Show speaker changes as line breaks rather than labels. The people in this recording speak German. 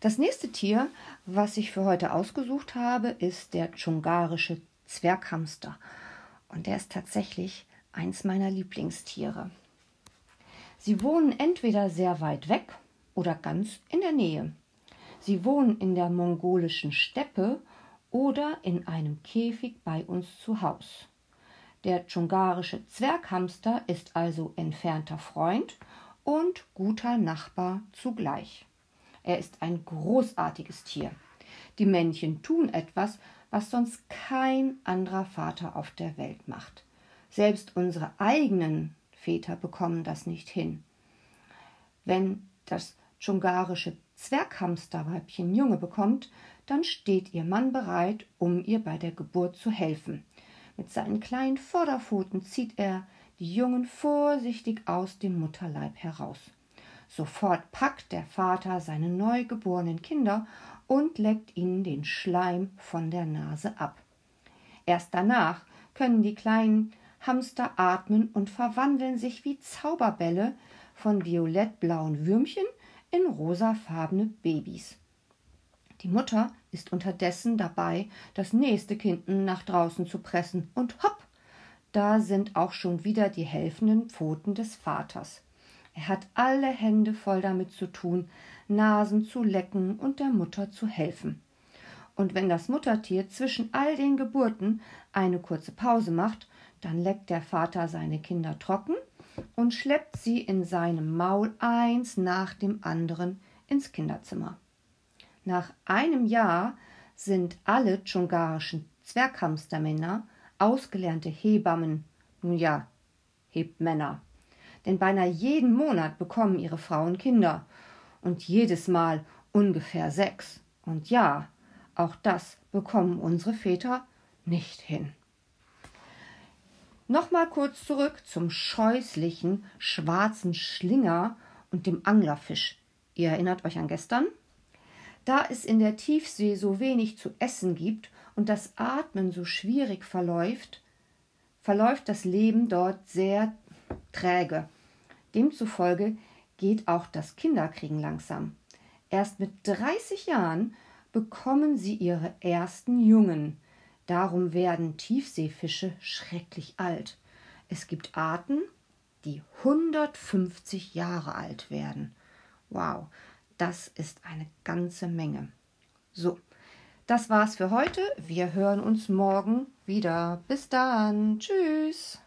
Das nächste Tier, was ich für heute ausgesucht habe, ist der dschungarische Zwerghamster. Und der ist tatsächlich eins meiner Lieblingstiere. Sie wohnen entweder sehr weit weg oder ganz in der Nähe. Sie wohnen in der mongolischen Steppe oder in einem Käfig bei uns zu Haus. Der dschungarische Zwerghamster ist also entfernter Freund und guter Nachbar zugleich. Er ist ein großartiges Tier. Die Männchen tun etwas, was sonst kein anderer Vater auf der Welt macht. Selbst unsere eigenen Väter bekommen das nicht hin. Wenn das dschungarische Zwerghamsterweibchen Junge bekommt, dann steht ihr Mann bereit, um ihr bei der Geburt zu helfen. Mit seinen kleinen Vorderpfoten zieht er die Jungen vorsichtig aus dem Mutterleib heraus. Sofort packt der Vater seine neugeborenen Kinder und leckt ihnen den Schleim von der Nase ab. Erst danach können die kleinen Hamster atmen und verwandeln sich wie Zauberbälle von violettblauen Würmchen in rosafarbene Babys. Die Mutter ist unterdessen dabei, das nächste Kind nach draußen zu pressen, und hopp, da sind auch schon wieder die helfenden Pfoten des Vaters. Er hat alle Hände voll damit zu tun, Nasen zu lecken und der Mutter zu helfen. Und wenn das Muttertier zwischen all den Geburten eine kurze Pause macht, dann leckt der Vater seine Kinder trocken und schleppt sie in seinem Maul eins nach dem anderen ins Kinderzimmer. Nach einem Jahr sind alle dschungarischen Zwerghamstermänner ausgelernte Hebammen, nun ja, Hebmänner. Denn beinahe jeden Monat bekommen ihre Frauen Kinder und jedes Mal ungefähr sechs. Und ja, auch das bekommen unsere Väter nicht hin. Nochmal kurz zurück zum scheußlichen schwarzen Schlinger und dem Anglerfisch. Ihr erinnert euch an gestern? Da es in der Tiefsee so wenig zu essen gibt und das Atmen so schwierig verläuft, verläuft das Leben dort sehr träge. Demzufolge geht auch das Kinderkriegen langsam. Erst mit 30 Jahren bekommen sie ihre ersten Jungen. Darum werden Tiefseefische schrecklich alt. Es gibt Arten, die 150 Jahre alt werden. Wow, das ist eine ganze Menge. So, das war's für heute. Wir hören uns morgen wieder. Bis dann. Tschüss.